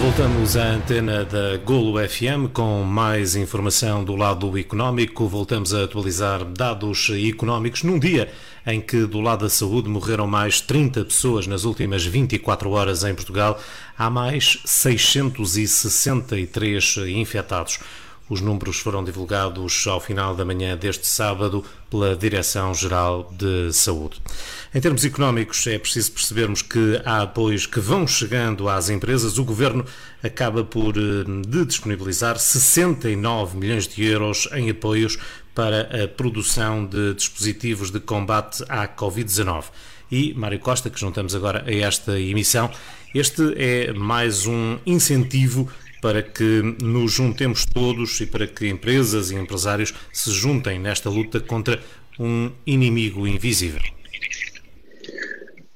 Voltamos à antena da Golo FM com mais informação do lado económico. Voltamos a atualizar dados económicos num dia em que, do lado da saúde, morreram mais 30 pessoas nas últimas 24 horas em Portugal. Há mais 663 infectados. Os números foram divulgados ao final da manhã deste sábado pela Direção-Geral de Saúde. Em termos económicos, é preciso percebermos que há apoios que vão chegando às empresas. O Governo acaba por eh, de disponibilizar 69 milhões de euros em apoios para a produção de dispositivos de combate à Covid-19. E, Mário Costa, que juntamos agora a esta emissão, este é mais um incentivo para que nos juntemos todos e para que empresas e empresários se juntem nesta luta contra um inimigo invisível.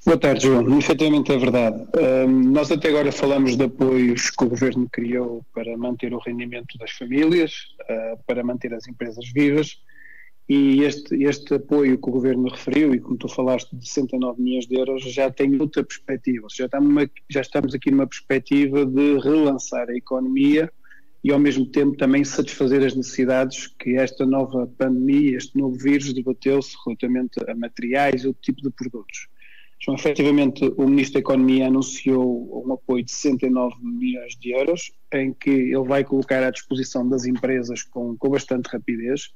Boa tarde, João. Efetivamente é verdade. Um, nós até agora falamos de apoios que o Governo criou para manter o rendimento das famílias, uh, para manter as empresas vivas, e este, este apoio que o Governo referiu, e como tu falaste de 69 milhões de euros, já tem outra perspectiva. Já estamos, já estamos aqui numa perspectiva de relançar a economia e, ao mesmo tempo, também satisfazer as necessidades que esta nova pandemia, este novo vírus, debateu-se relativamente a materiais e outro tipo de produtos. Então, efetivamente, o Ministro da Economia anunciou um apoio de 69 milhões de euros, em que ele vai colocar à disposição das empresas com, com bastante rapidez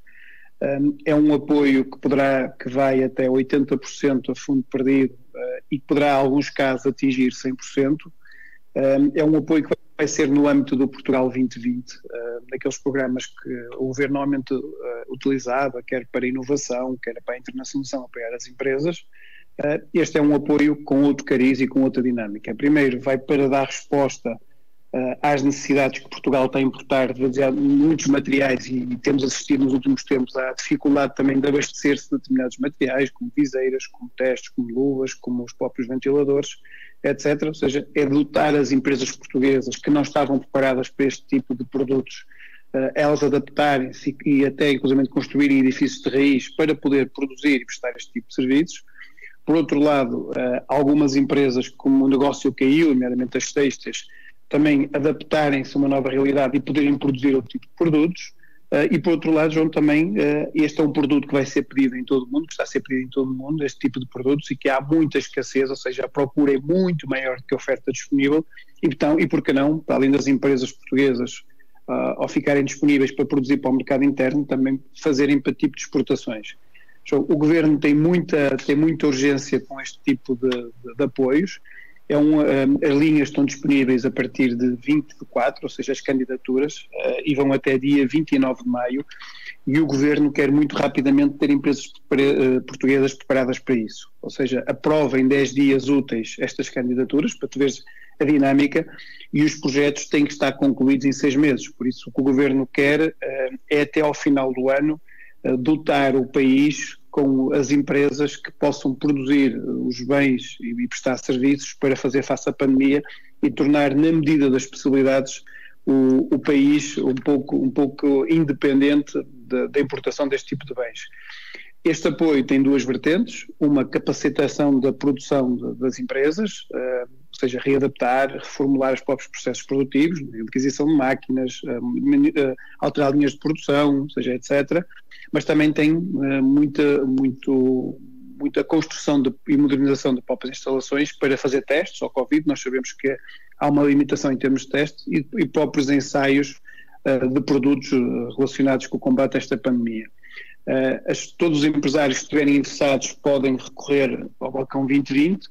é um apoio que poderá, que vai até 80% a fundo perdido uh, e que poderá, em alguns casos, atingir 100%. é um apoio que vai ser no âmbito do Portugal 2020, uh, daqueles programas que o governo normalmente uh, utilizava, quer para inovação, quer para a internacionalização, apoiar as empresas. Uh, este é um apoio com outro cariz e com outra dinâmica. Primeiro, vai para dar resposta às necessidades que Portugal tem a importar de muitos materiais e, temos assistido nos últimos tempos à dificuldade também de abastecer-se de determinados materiais, como viseiras, como testes, como luvas, como os próprios ventiladores, etc. Ou seja, é dotar as empresas portuguesas que não estavam preparadas para este tipo de produtos Uh, elas adaptarem-se e, até inclusive construírem edifícios de raiz para poder produzir e prestar este tipo de serviços. Por outro lado, uh, algumas empresas, como o negócio caiu, nomeadamente as textas, também adaptarem-se a uma nova realidade e poderem produzir outro tipo de produtos. Uh, e por outro lado, João, também uh, este é um produto que vai ser pedido em todo o mundo, que está a ser pedido em todo o mundo, este tipo de produtos, e que há muita escassez, ou seja, a procura é muito maior do que a oferta disponível, e, então, e por que não, além das empresas portuguesas, uh, ao ficarem disponíveis para produzir para o mercado interno, também fazerem para tipo de exportações. O governo tem muita, tem muita urgência com este tipo de, de, de apoios, é um, um, as linhas estão disponíveis a partir de 24, ou seja, as candidaturas, uh, e vão até dia 29 de maio, e o Governo quer muito rapidamente ter empresas uh, portuguesas preparadas para isso. Ou seja, aprova em 10 dias úteis estas candidaturas, para tu veres a dinâmica, e os projetos têm que estar concluídos em seis meses. Por isso, o que o Governo quer uh, é até ao final do ano dotar o país com as empresas que possam produzir os bens e prestar serviços para fazer face à pandemia e tornar, na medida das possibilidades, o, o país um pouco, um pouco independente da importação deste tipo de bens. Este apoio tem duas vertentes, uma capacitação da produção de, das empresas, ou seja, readaptar, reformular os próprios processos produtivos, aquisição de máquinas, uh, uh, alterar linhas de produção, seja, etc. Mas também tem muita, muito, muita construção de, e modernização de próprias instalações para fazer testes ao Covid. Nós sabemos que há uma limitação em termos de testes e, e próprios ensaios de produtos relacionados com o combate a esta pandemia. As, todos os empresários que estiverem interessados podem recorrer ao balcão 2020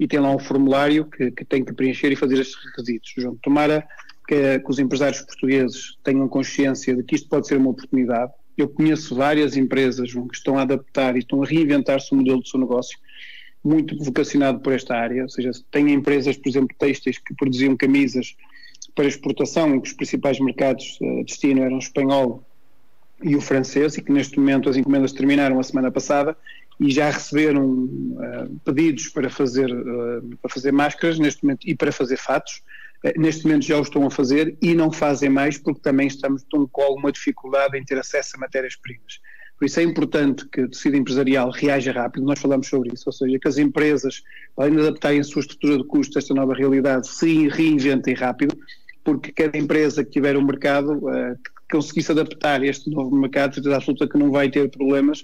e tem lá um formulário que, que tem que preencher e fazer estes requisitos. João, tomara que, que, os empresários portugueses tenham consciência de que isto pode ser uma oportunidade. Eu conheço várias empresas João, que estão a adaptar e estão a reinventar-se o modelo do seu negócio, muito vocacionado por esta área, ou seja, tem empresas, por exemplo, têxteis que produziam camisas para exportação, em que os principais mercados de destino eram o espanhol e o francês, e que neste momento as encomendas terminaram a semana passada e já receberam uh, pedidos para fazer, uh, para fazer máscaras neste momento e para fazer fatos. Uh, neste momento já o estão a fazer e não fazem mais porque também estamos com uma dificuldade em ter acesso a matérias-primas. Por isso é importante que o tecido empresarial reaja rápido, nós falamos sobre isso, ou seja, que as empresas, além de adaptarem a sua estrutura de custos a esta nova realidade, se reinventem rápido, porque cada empresa que tiver um mercado, conseguisse adaptar este novo mercado, certeza absoluta que não vai ter problemas,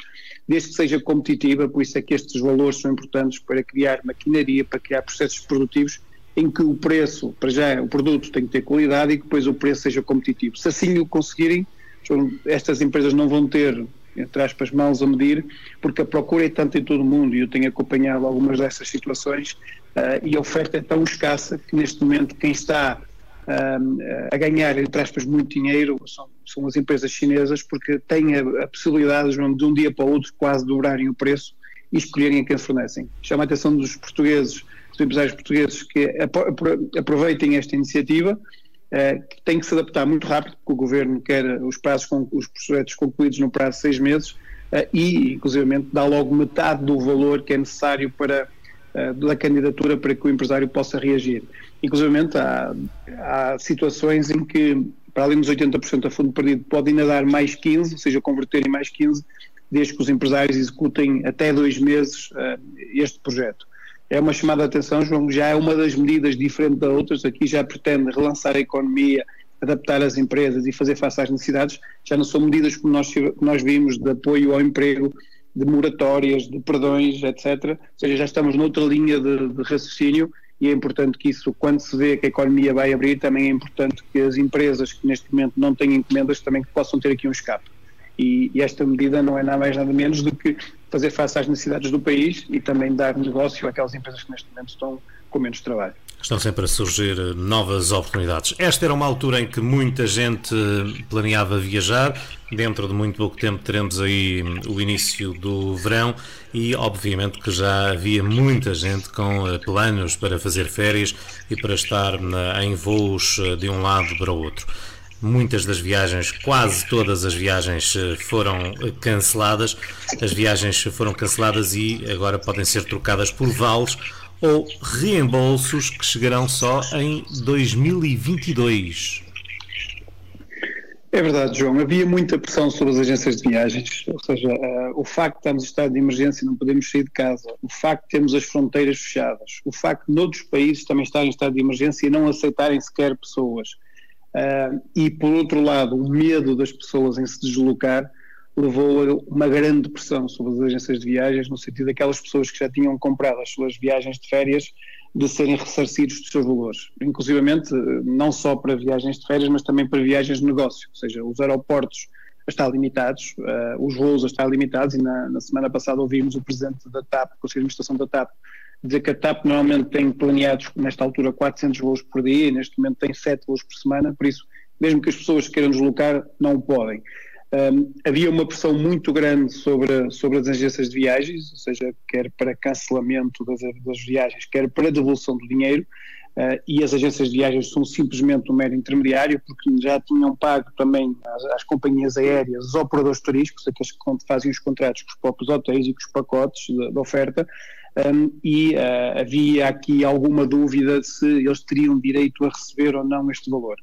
desde que seja competitiva, por isso é que estes valores são importantes para criar maquinaria, para criar processos produtivos em que o preço, para já, o produto tem que ter qualidade e que depois o preço seja competitivo. Se assim o conseguirem, estas empresas não vão ter, entre aspas, mãos a medir, porque a procura é tanto em todo o mundo e eu tenho acompanhado algumas dessas situações uh, e a oferta é tão escassa que neste momento quem está a ganhar, entre aspas, muito dinheiro são, são as empresas chinesas porque têm a, a possibilidade de um dia para o outro quase dobrarem o preço e escolherem a quem fornecem. Chama a atenção dos portugueses dos empresários portugueses que aproveitem esta iniciativa, eh, que tem que se adaptar muito rápido, porque o Governo quer os prazos, os projetos concluídos no prazo de seis meses eh, e, inclusivamente, dá logo metade do valor que é necessário para eh, da candidatura para que o empresário possa reagir. Inclusivamente, há, há situações em que, para além dos 80% a fundo perdido, pode ainda dar mais 15, ou seja, converter em mais 15, desde que os empresários executem até dois meses este projeto. É uma chamada de atenção, João, já é uma das medidas diferente das outras, aqui já pretende relançar a economia, adaptar as empresas e fazer face às necessidades, já não são medidas como nós, nós vimos de apoio ao emprego, de moratórias, de perdões, etc. Ou seja, já estamos noutra linha de, de raciocínio e é importante que isso, quando se vê que a economia vai abrir, também é importante que as empresas que neste momento não têm encomendas também possam ter aqui um escape. E, e, esta medida não é nada mais nada menos do que fazer face às necessidades do país e também dar negócio àquelas empresas que neste momento estão com menos trabalho. Estão sempre a surgir novas oportunidades. Esta era uma altura em que muita gente planeava viajar. Dentro de muito pouco tempo teremos aí o início do verão e, obviamente, que já havia muita gente com eh, planos para fazer férias e para estar em voos eh, de um lado para o outro. Muitas das viagens, quase todas as viagens eh, foram eh, canceladas. As viagens foram canceladas e agora podem ser trocadas por vales ou reembolsos que chegarão só em 2022. É verdade, João. Havia muita pressão sobre as agências de viagens, ou seja, uh, o facto de estarmos em estado de emergência e não podemos sair de casa, o facto de termos as fronteiras fechadas, o facto de noutros países também estarem em estado de emergência e não aceitarem sequer pessoas, Uh, e, por outro lado, o medo das pessoas em se deslocar levou uma grande pressão sobre as agências de viagens, no sentido daquelas pessoas que já tinham comprado as suas viagens de férias de serem ressarcidos dos seus valores, inclusivamente não só para viagens de férias, mas também para viagens de negócio, ou seja, os aeroportos estão limitados, uh, os voos estão limitados e na, na, semana passada ouvimos o presidente da TAP, o Conselho de Administração da TAP, dizer que a TAP normalmente tem planeados, nesta altura, 400 voos por dia e neste momento tem 7 voos por semana, por isso, mesmo que as pessoas queiram deslocar, não podem. Um, havia uma pressão muito grande sobre, sobre as agências de viagens, ou seja, quer para cancelamento das, das viagens, quer para devolução do dinheiro, uh, e as agências de viagens são simplesmente um mero intermediário, porque já tinham pago também às, companhias aéreas, os operadores turísticos, aqueles que fazem os contratos com os próprios hotéis e com os pacotes da oferta, um, e uh, havia aqui alguma dúvida se eles teriam direito a receber ou não este valor.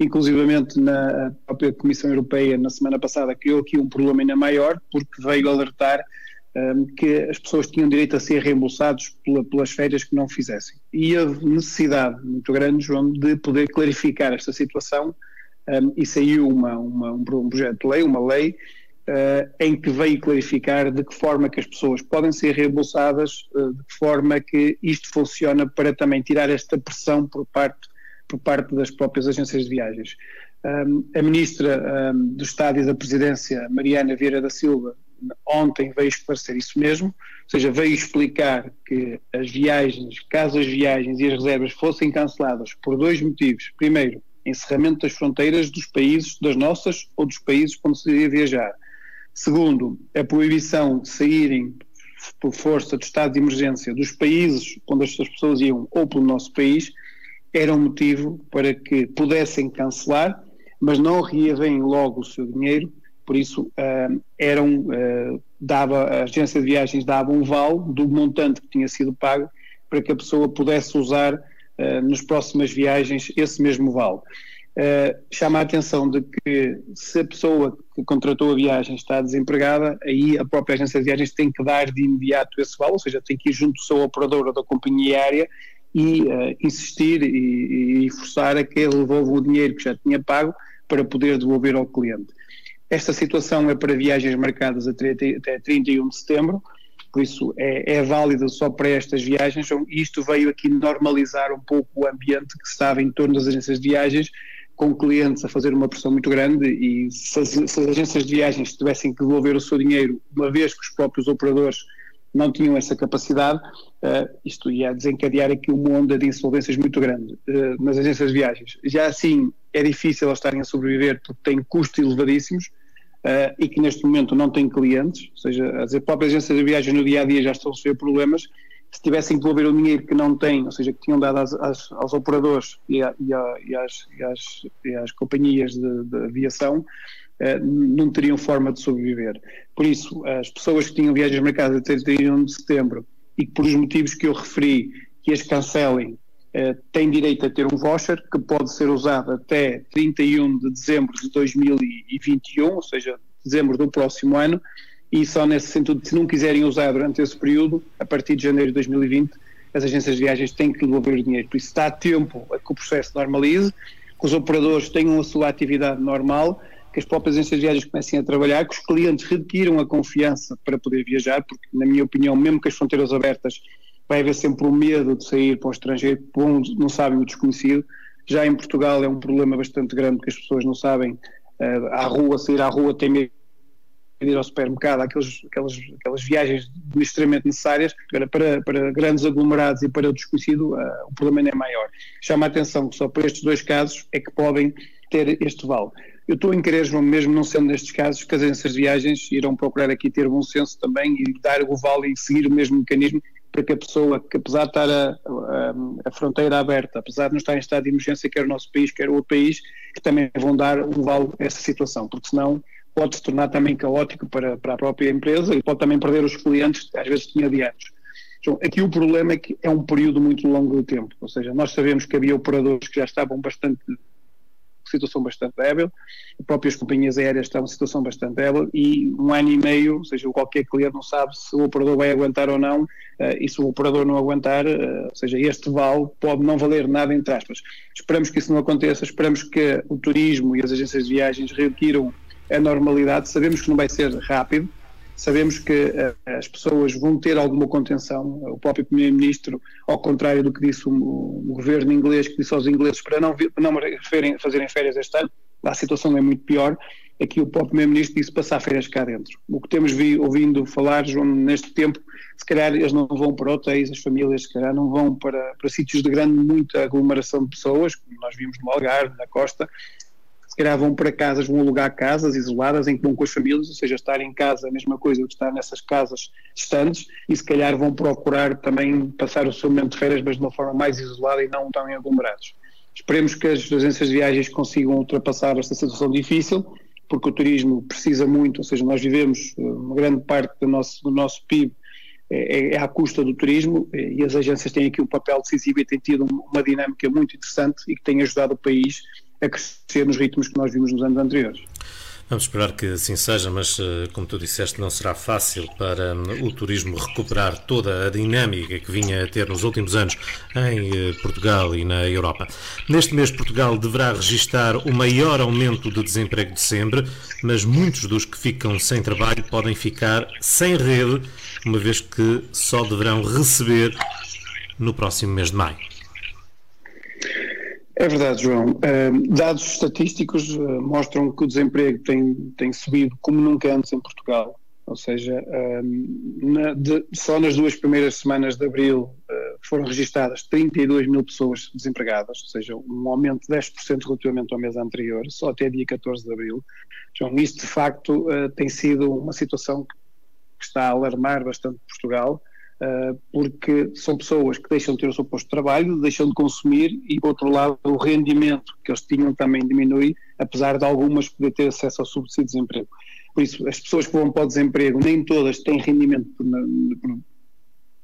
Inclusivamente na própria Comissão Europeia na semana passada criou aqui um problema ainda maior porque veio alertar um, que as pessoas tinham direito a ser reembolsados pela, pelas férias que não fizessem. E a necessidade muito grande, João, de poder clarificar esta situação um, e saiu uma, uma, um projeto de lei, uma lei uh, em que veio clarificar de que forma que as pessoas podem ser reembolsadas, uh, de que forma que isto funciona para também tirar esta pressão por parte, por parte das próprias agências de viagens. Um, a Ministra um, do Estado e da Presidência, Mariana Vieira da Silva, ontem veio esclarecer isso mesmo, ou seja, veio explicar que as viagens, caso as viagens e as reservas fossem canceladas por dois motivos. Primeiro, encerramento das fronteiras dos países, das nossas ou dos países onde se iria viajar. Segundo, a proibição de saírem por força de estado de emergência dos países onde as pessoas iam ou pelo nosso país era um motivo para que pudessem cancelar, mas não reavem logo o seu dinheiro, por isso uh, eram, uh, dava, a agência de viagens dava um vale do montante que tinha sido pago para que a pessoa pudesse usar uh, nas próximas viagens esse mesmo vale. Uh, chama a atenção de que se a pessoa que contratou a viagem está desempregada, aí a própria agência de viagens tem que dar de imediato esse vale, ou seja, tem que ir junto seu operador ou da companhia aérea e uh, insistir e, e, forçar a que ele devolva o dinheiro que já tinha pago para poder devolver ao cliente. Esta situação é para viagens marcadas até 31 de setembro, por isso é, é válida só para estas viagens. Então, isto veio aqui normalizar um pouco o ambiente que estava em torno das agências de viagens, com clientes a fazer uma pressão muito grande e se as, se as, agências de viagens tivessem que devolver o seu dinheiro, uma vez que os próprios operadores não tinham essa capacidade, uh, isto ia desencadear aqui uma onda de insolvências muito grande uh, nas agências de viagens. Já assim é difícil elas estarem a sobreviver porque têm custos elevadíssimos uh, e que neste momento não têm clientes, ou seja, as próprias agências de viagens no dia a dia já estão a sofrer problemas se tivessem que devolver o dinheiro que não têm, ou seja, que tinham dado às, às, aos operadores e, a, e, a, e, às, e, às, companhias de, de aviação, não teriam forma de sobreviver. Por isso, as pessoas que tinham viagens marcadas até 31 de setembro e que, por os motivos que eu referi, que as cancelem, eh, têm direito a ter um voucher que pode ser usado até 31 de dezembro de 2021, ou seja, dezembro do próximo ano, e só nesse sentido, se não quiserem usar durante esse período, a partir de janeiro de 2020, as agências de viagens têm que devolver o dinheiro. Por isso a tempo a que o processo normalize, que os operadores tenham a sua atividade normal, que as próprias agências de viagens comecem a trabalhar, que os clientes requiram a confiança para poder viajar, porque, na minha opinião, mesmo com as fronteiras abertas, vai haver sempre o medo de sair para o estrangeiro, porque não sabem o desconhecido. Já em Portugal é um problema bastante grande, porque as pessoas não sabem uh, à rua, sair à rua tem medo ir ao supermercado, aqueles, aquelas, aquelas viagens extremamente necessárias, para, para grandes aglomerados e para o desconhecido, uh, o problema ainda é maior. Chama a atenção que só para estes dois casos é que podem ter este vale. Eu estou em João, mesmo não sendo nestes casos, que as agências de viagens irão procurar aqui ter bom senso também e dar o vale e seguir o mesmo mecanismo para que a pessoa, que apesar de estar a, a, a, fronteira aberta, apesar de não estar em estado de emergência, quer o nosso país, quer o outro país, que também vão dar um vale a essa situação, porque senão pode se tornar também caótico para, para a própria empresa e pode também perder os clientes, às vezes tinha adiantos. Então, aqui o problema é que é um período muito longo de tempo, ou seja, nós sabemos que havia operadores que já estavam bastante situação bastante débil, as próprias companhias aéreas estão em situação bastante débil e um ano e meio, ou seja, qualquer cliente não sabe se o operador vai aguentar ou não, uh, e se o operador não aguentar, uh, ou seja, este vale pode não valer nada, entre aspas. Esperamos que isso não aconteça, esperamos que o turismo e as agências de viagens requiram a normalidade. Sabemos que não vai ser rápido, sabemos que uh, as pessoas vão ter alguma contenção. O próprio Primeiro-Ministro, ao contrário do que disse o, o, governo inglês, que disse aos ingleses para não, não referem, fazerem férias este ano, a situação é muito pior. Aqui o próprio Primeiro-Ministro disse passar férias cá dentro. O que temos vi, ouvindo falar, João, neste tempo, se calhar eles não vão para hotéis, as famílias se calhar não vão para, para sítios de grande, muita aglomeração de pessoas, como nós vimos no Algarve, na costa, vão para casas, vão alugar casas isoladas em que vão com as famílias, ou seja, estar em casa é a mesma coisa que estar nessas casas distantes e se calhar vão procurar também passar o seu momento de férias, mas de uma forma mais isolada e não tão aglomerados. Esperemos que as agências de viagens consigam ultrapassar esta situação difícil, porque o turismo precisa muito, ou seja, nós vivemos eh, uma grande parte do nosso, do nosso PIB é, é à custa do turismo e as agências têm aqui um papel decisivo e têm tido uma dinâmica muito interessante e que tem ajudado o país a crescer nos ritmos que nós vimos nos anos anteriores. Vamos esperar que assim seja, mas eh, como tu disseste, não será fácil para hum, o turismo recuperar toda a dinâmica que vinha a ter nos últimos anos em eh, Portugal e na Europa. Neste mês, Portugal deverá registrar o maior aumento de desemprego de sempre, mas muitos dos que ficam sem trabalho podem ficar sem rede, uma vez que só deverão receber no próximo mês de maio. É verdade, João. dados estatísticos uh, mostram que o desemprego tem, tem subido como nunca antes em Portugal. Ou seja, na, de, só nas duas primeiras semanas de abril uh, foram registadas 32 mil pessoas desempregadas, ou seja, um aumento de 10% relativamente ao mês anterior, só até dia 14 de abril. João, isso de facto uh, tem sido uma situação que está a alarmar bastante Portugal ah, porque são pessoas que deixam de ter o seu posto de trabalho, deixam de consumir e, por outro lado, o rendimento que eles tinham também diminui, apesar de algumas poder ter acesso ao subsídio de desemprego. Por isso, as pessoas que vão para o desemprego, nem todas têm rendimento por,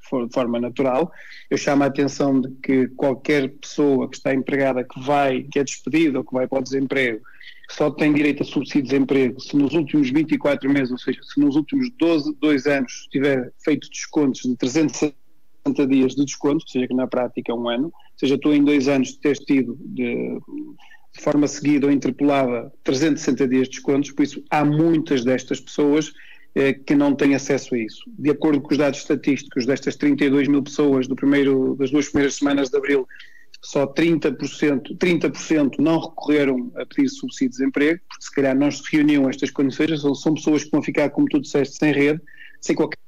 por de forma natural. Eu chamo a atenção de que qualquer pessoa que está empregada, que vai, que é despedida ou que vai para o desemprego, só tem direito a subsídio de desemprego se nos últimos 24 meses, ou seja, se nos últimos 12, 2 anos tiver feito descontos de 360 dias de desconto, ou seja, que na prática é um ano, ou seja, tu em dois anos teres tido de, de forma seguida ou interpolada 360 dias de descontos, por isso há muitas destas pessoas eh, que não têm acesso a isso. De acordo com os dados estatísticos destas 32 mil pessoas do primeiro, das duas primeiras semanas de abril, só 30%, 30% não recorreram a pedir subsídio de desemprego, porque se calhar não se reuniam estas condições, são, são pessoas que vão ficar, como tu disseste, sem rede, sem qualquer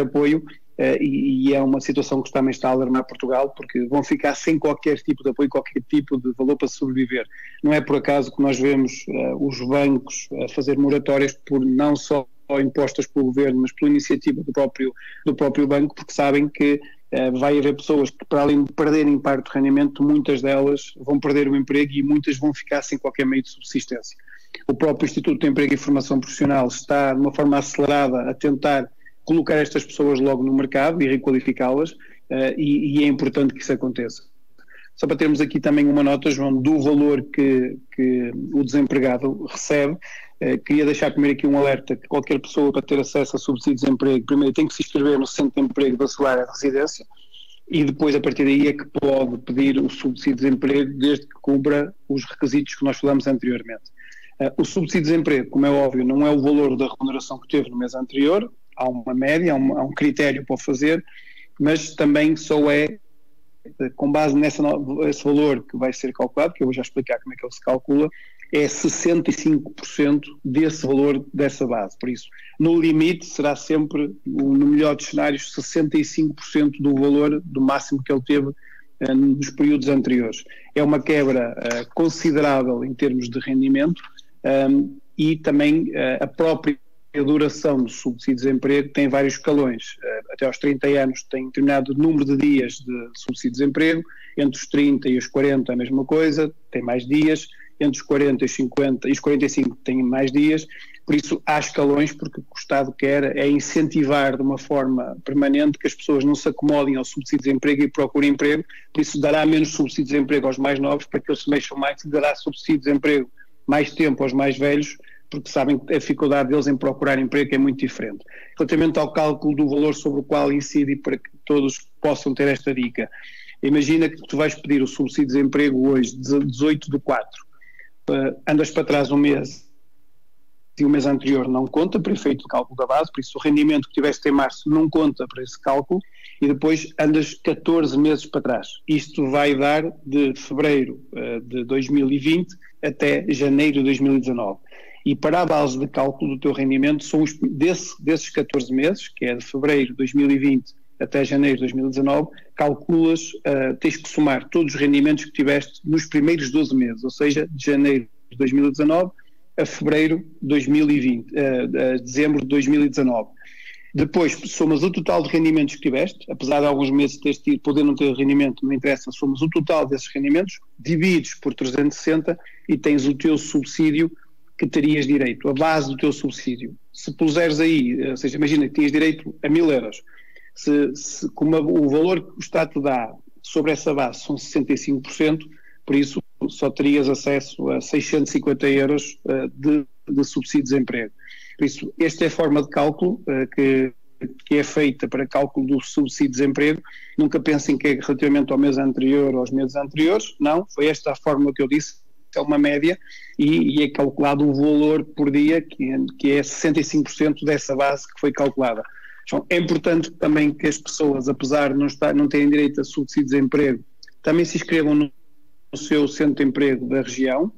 apoio, Uh, e, e, é uma situação que também está a alarmar Portugal, porque vão ficar sem qualquer tipo de apoio, qualquer tipo de valor para sobreviver. Não é por acaso que nós vemos uh, os bancos a fazer moratórias por não só impostas pelo governo, mas pela iniciativa do próprio, do próprio banco, porque sabem que vai haver pessoas que, para além de perderem parte do rendimento, muitas delas vão perder o emprego e muitas vão ficar sem qualquer meio de subsistência. O próprio Instituto de Emprego e Formação Profissional está, de uma forma acelerada, a tentar colocar estas pessoas logo no mercado e requalificá-las, uh, e, é importante que isso aconteça. Só para termos aqui também uma nota, João, do valor que, que o desempregado recebe, eh, queria deixar primeiro aqui um alerta que qualquer pessoa para ter acesso a subsídio de desemprego, primeiro tem que se inscrever no centro de emprego da de residência e depois a partir daí é que pode pedir o subsídio de desemprego desde que cumpra os requisitos que nós falamos anteriormente. Uh, o subsídio de desemprego, como é óbvio, não é o valor da remuneração que teve no mês anterior, há uma média, há um, há um critério para o fazer, mas também só é eh, com base nesse valor que vai ser calculado, que eu vou já explicar como é que ele se calcula, é 65% desse valor, dessa base. Por isso, no limite, será sempre, no melhor dos cenários, 65% do valor do máximo que ele teve uh, nos períodos anteriores. É uma quebra uh, considerável em termos de rendimento ehm, e também a própria duração do subsídio de desemprego tem vários escalões. Até aos 30 anos tem determinado número de dias de subsídio de desemprego, entre os 30 e os 40 a mesma coisa, tem mais dias, entre os 40 e os 50 e os 45 têm mais dias, por isso há escalões, porque o que o Estado quer é incentivar de uma forma permanente que as pessoas não se acomodem ao subsídio de desemprego e procurem emprego, por isso dará menos subsídio de desemprego aos mais novos para que eles se mexam mais e dará subsídio de desemprego mais tempo aos mais velhos, porque sabem que a dificuldade deles em procurar emprego é muito diferente. Relativamente ao cálculo do valor sobre o qual incide para que todos possam ter esta dica, imagina que tu vais pedir o subsídio de desemprego hoje, 18 de 4, uh, andas para trás um mês e o mês anterior não conta para efeito do cálculo da base, por isso o rendimento que tiveste em março não conta para esse cálculo e depois andas 14 meses para trás. Isto vai dar de fevereiro uh, de 2020 até janeiro de 2019. E para a base de cálculo do teu rendimento, são os, desse, desses 14 meses, que é de fevereiro de 2020 até janeiro de 2019, calculas, uh, tens que somar todos os rendimentos que tiveste nos primeiros 12 meses, ou seja, de janeiro de 2019 a fevereiro de 2020, uh, a dezembro de 2019. Depois somas o total de rendimentos que tiveste, apesar de alguns meses teres tido, poder não ter rendimento, não interessa, somas o total desses rendimentos, divides por 360 e tens o teu subsídio que terias direito, a base do teu subsídio. Se puseres aí, eh, ou seja, imagina que tinhas direito a mil euros, se, se, como o valor que o Estado dá sobre essa base são 65%, por isso só terias acesso a 650 euros uh, de, de, subsídio de desemprego. Por isso, esta é a forma de cálculo uh, que, que é feita para cálculo do subsídio de desemprego. Nunca pensem que é relativamente ao mês anterior ou aos meses anteriores, não, foi esta a forma que eu disse, é uma média, e, e é calculado o valor por dia, que, que é 65% dessa base que foi calculada. É importante também que as pessoas, apesar de não, estar, não terem direito a subsídio de desemprego, também se inscrevam no, no seu centro de emprego da região,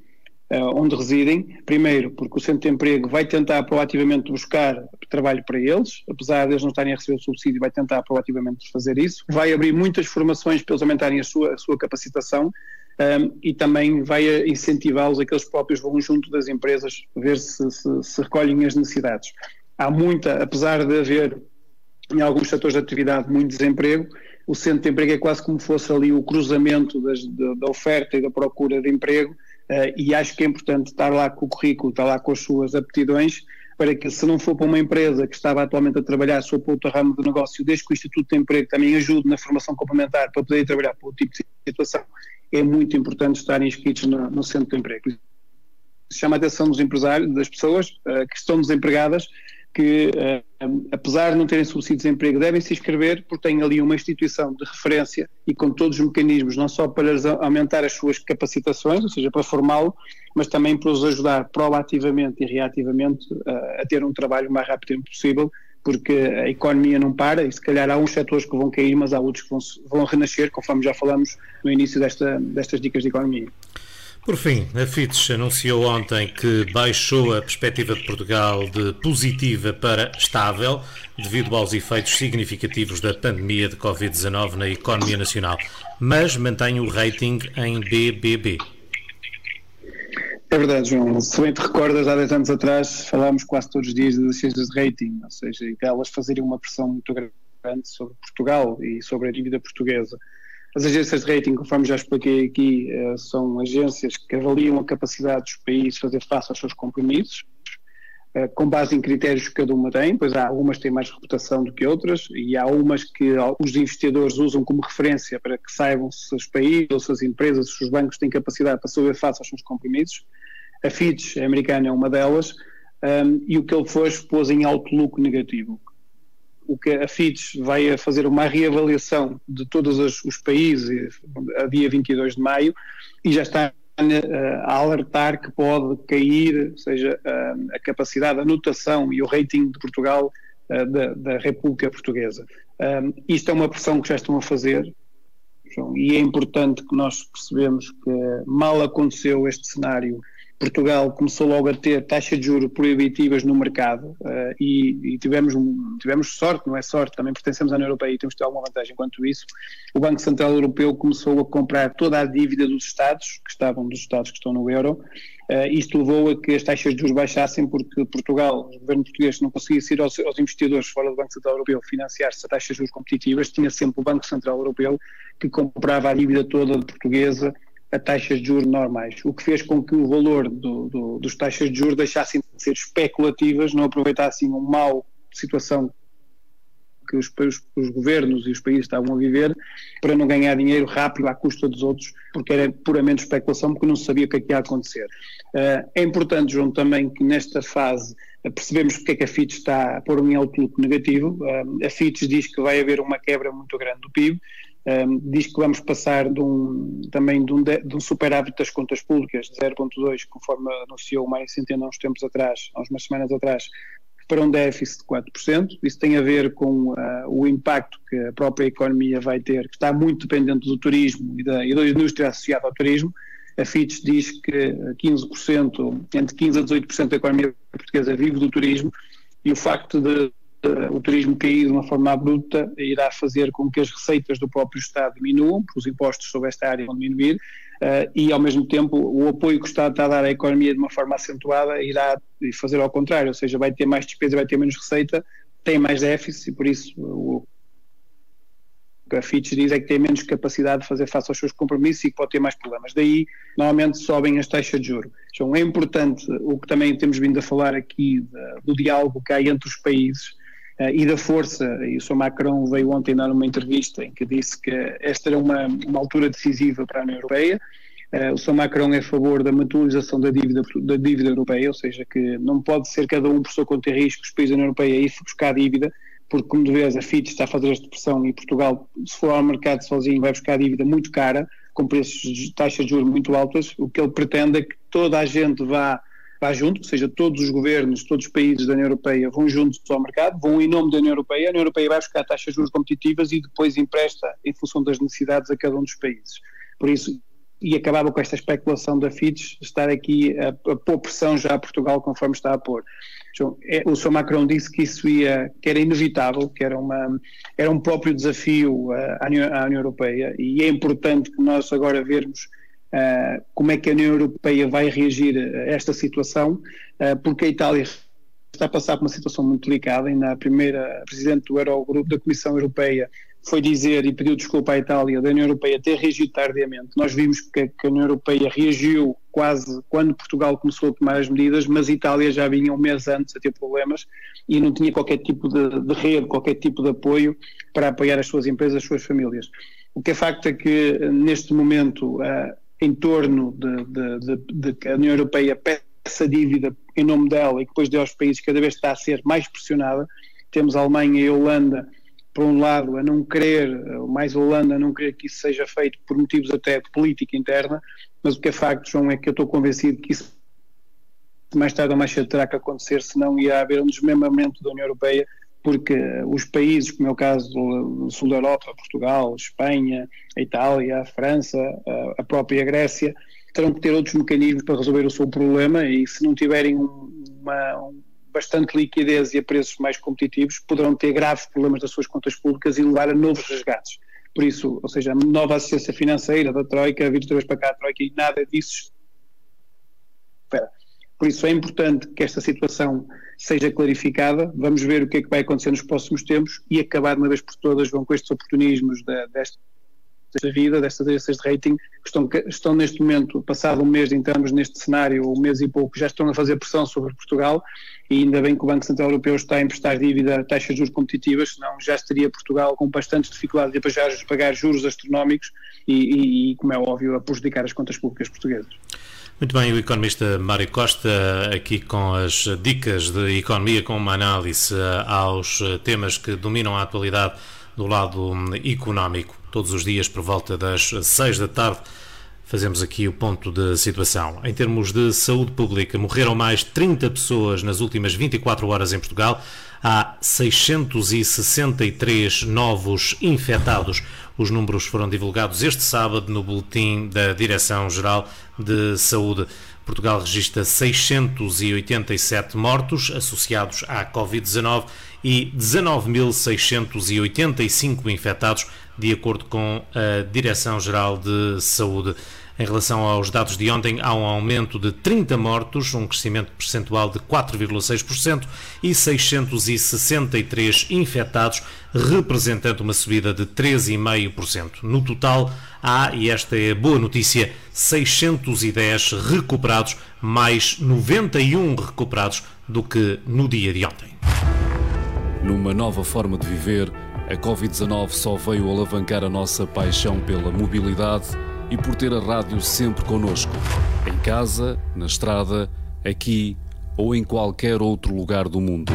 uh, onde residem. Primeiro, porque o centro de emprego vai tentar proativamente buscar trabalho para eles, apesar de eles não estarem a receber o subsídio, vai tentar proativamente fazer isso. Vai abrir muitas formações para eles aumentarem a sua, a sua capacitação. Um, ehm, e também vai incentivá-los a que eles próprios vão junto das empresas ver se, se, se recolhem as necessidades. Há muita, apesar de haver em alguns setores de atividade muito desemprego, o centro de emprego é quase como fosse ali o cruzamento das, da, oferta e da procura de emprego uh, e acho que é importante estar lá com o currículo, estar lá com as suas aptidões, para que, se não for para uma empresa que estava atualmente a trabalhar, se for para outro ramo de negócio, desde que o Instituto de Emprego também ajude na formação complementar para poder trabalhar para outro tipo de situação, é muito importante estarem inscritos no, no centro de emprego. Chama a atenção dos empresários, das pessoas uh, que estão desempregadas, que, uh, apesar de não terem subsídio de desemprego, devem se inscrever porque têm ali uma instituição de referência e com todos os mecanismos, não só para aumentar as suas capacitações, ou seja, para formá-lo, mas também para os ajudar proativamente e reativamente uh, a ter um trabalho o mais rápido possível, porque a economia não para e se calhar há uns setores que vão cair, mas há outros que vão, vão renascer, conforme já falamos no início desta, destas dicas de economia. Por fim, a Fitch anunciou ontem que baixou a perspectiva de Portugal de positiva para estável, devido aos efeitos significativos da pandemia de Covid-19 na economia nacional, mas mantém o rating em BBB. É verdade, João. Se bem te recordas, há 10 anos atrás falámos quase todos os dias das agências de rating, ou seja, elas fazeriam uma pressão muito grande sobre Portugal e sobre a dívida portuguesa. As agências de rating, conforme já expliquei aqui, eh, são agências que avaliam a capacidade dos países fazer face aos seus compromissos, eh, com base em critérios que cada uma tem, pois há algumas que têm mais reputação do que outras, e há umas que os investidores usam como referência para que saibam se os países, ou se as empresas, se os bancos têm capacidade para fazer face aos seus compromissos. A Fitch, a americana, é uma delas, um, e o que ele fez pôs em outlook negativo o que a Fitch vai fazer uma reavaliação de todos os, os países a dia 22 de maio e já está eh, a alertar que pode cair, ou seja, a, a capacidade, a notação e o rating de Portugal eh, da, da, República Portuguesa. Um, isto é uma pressão que já estão a fazer João, e é importante que nós percebemos que mal aconteceu este cenário Portugal começou logo a ter taxas de juros proibitivas no mercado uh, e, e, tivemos, tivemos sorte, não é sorte, também pertencemos à União Europeia e temos de ter alguma vantagem quanto isso. O Banco Central Europeu começou a comprar toda a dívida dos Estados, que estavam dos Estados que estão no euro, Uh, isto levou a que as taxas de juros baixassem porque Portugal, o governo português, não conseguia ir aos, aos investidores fora do Banco Central Europeu financiar-se a taxas de juros competitivas, tinha sempre o Banco Central Europeu que comprava a dívida toda portuguesa a taxas de juros normais, o que fez com que o valor do, do, dos taxas de juros deixassem de ser especulativas, não aproveitassem uma mau situação que os, os, os, governos e os países estavam a viver para não ganhar dinheiro rápido à custa dos outros, porque era puramente especulação, porque não se sabia o que, é que ia acontecer. Uh, é importante, João, também que nesta fase percebemos porque é que a Fitch está a pôr um outlook negativo. Uh, a Fitch diz que vai haver uma quebra muito grande do PIB, um, diz que vamos passar de um, também de um, de, um superávit das contas públicas de 0,2, conforme anunciou o Mário Centeno há uns tempos atrás, há umas semanas atrás, para um déficit de 4%. Isso tem a ver com uh, o impacto que a própria economia vai ter, que está muito dependente do turismo e da, e da indústria associada ao turismo. A Fitch diz que 15%, entre 15% a 18% da economia portuguesa vive do turismo e o facto de o turismo cair de uma forma abrupta irá fazer com que as receitas do próprio Estado diminuam, porque os impostos sobre esta área vão diminuir, uh, e ao mesmo tempo o apoio que o Estado está a dar à economia de uma forma acentuada irá fazer ao contrário, ou seja, vai ter mais despesa, vai ter menos receita, tem mais déficit e por isso o que a Fitch diz é que tem menos capacidade de fazer face aos seus compromissos e que pode ter mais problemas. Daí, normalmente, sobem as taxas de juros. Então, é importante o que também temos vindo a falar aqui do diálogo que há entre os países, e da força. E o Sr. Macron veio ontem dar uma entrevista em que disse que esta era uma, uma altura decisiva para a União Europeia. Uh, o Sr. Macron é a favor da mutualização da dívida, da dívida europeia, ou seja, que não pode ser cada um por sua conta e risco, os países da União Europeia ir buscar dívida, porque, como vez, a FIT está a fazer esta pressão e Portugal, se for ao mercado sozinho, vai buscar dívida muito cara, com preços de taxas de juros muito altas. O que ele pretende é que toda a gente vá vá junto, ou seja, todos os governos, todos os países da União Europeia vão juntos ao mercado, vão em nome da União Europeia, a União Europeia vai buscar taxas de juros competitivas e depois empresta em função das necessidades a cada um dos países. Por isso, e acabava com esta especulação da Fitch estar aqui a, a pôr pressão já a Portugal conforme está a pôr. É, o Sr. Macron disse que isso ia, que era inevitável, que era, uma, era um próprio desafio à União, à União Europeia e é importante que nós agora vermos uh, como é que a União Europeia vai reagir a esta situação, uh, porque a Itália está a passar por uma situação muito delicada, e na primeira Presidente do Eurogrupo, da Comissão Europeia, foi dizer e pediu desculpa à Itália da União Europeia ter reagido tardiamente. Nós vimos que, a União Europeia reagiu quase quando Portugal começou a tomar as medidas, mas a Itália já vinha um mês antes a ter problemas e não tinha qualquer tipo de, de rede, qualquer tipo de apoio para apoiar as suas empresas, as suas famílias. O que é facto é que neste momento, em torno de, que a União Europeia peça dívida em nome dela e que depois dê aos países cada vez está a ser mais pressionada, temos a Alemanha e a Holanda por um lado, a não querer, mais a Holanda, a não querer que isso seja feito por motivos até de política interna, mas o que é facto, João, é que eu estou convencido que isso mais tarde ou mais cedo terá que acontecer, senão ia haver um desmembramento da União Europeia, porque os países, como é o caso do sul da Europa, Portugal, Espanha, a Itália, a França, a própria Grécia, terão que ter outros mecanismos para resolver o seu problema e se não tiverem uma, bastante liquidez e a preços mais competitivos, poderão ter graves problemas das suas contas públicas e levar a novos resgates. Por isso, ou seja, a nova assistência financeira da Troika, vir outra vez para cá a Troika e nada disso. Espera. Por isso é importante que esta situação seja clarificada. Vamos ver o que é que vai acontecer nos próximos tempos e acabar de uma vez por todas com estes oportunismos da, desta desta vida, destas agências de rating, que estão, estão neste momento, passado um mês, entramos neste cenário, um mês e pouco, já estão a fazer pressão sobre Portugal e ainda bem que o Banco Central Europeu está a emprestar dívida a taxas de juros competitivas, senão já estaria Portugal com bastantes dificuldades de pagar, pagar juros astronómicos e, e, e, como é óbvio, a prejudicar as contas públicas portuguesas. Muito bem, o economista Mário Costa aqui com as dicas de economia, com uma análise aos temas que dominam a atualidade do lado económico. Todos os dias, por volta das seis da tarde, fazemos aqui o ponto de situação. Em termos de saúde pública, morreram mais 30 pessoas nas últimas 24 horas em Portugal. Há 663 novos infectados. Os números foram divulgados este sábado no boletim da Direção-Geral de Saúde. Portugal registra 687 mortos associados à Covid-19 e 19.685 infectados, de acordo com a Direção-Geral de Saúde. Em relação aos dados de ontem, há um aumento de 30 mortos, um crescimento percentual de 4,6% e 663 infectados, representando uma subida de 13,5%. No total, há, e esta é a boa notícia, 610 recuperados, mais 91 recuperados do que no dia de ontem. Numa nova forma de viver, a Covid-19 só veio alavancar a nossa paixão pela mobilidade e por ter a rádio sempre connosco. Em casa, na estrada, aqui ou em qualquer outro lugar do mundo.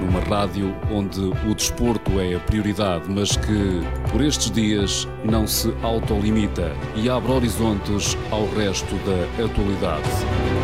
Numa rádio onde o desporto é a prioridade, mas que, por estes dias, não se autolimita e abre horizontes ao resto da atualidade.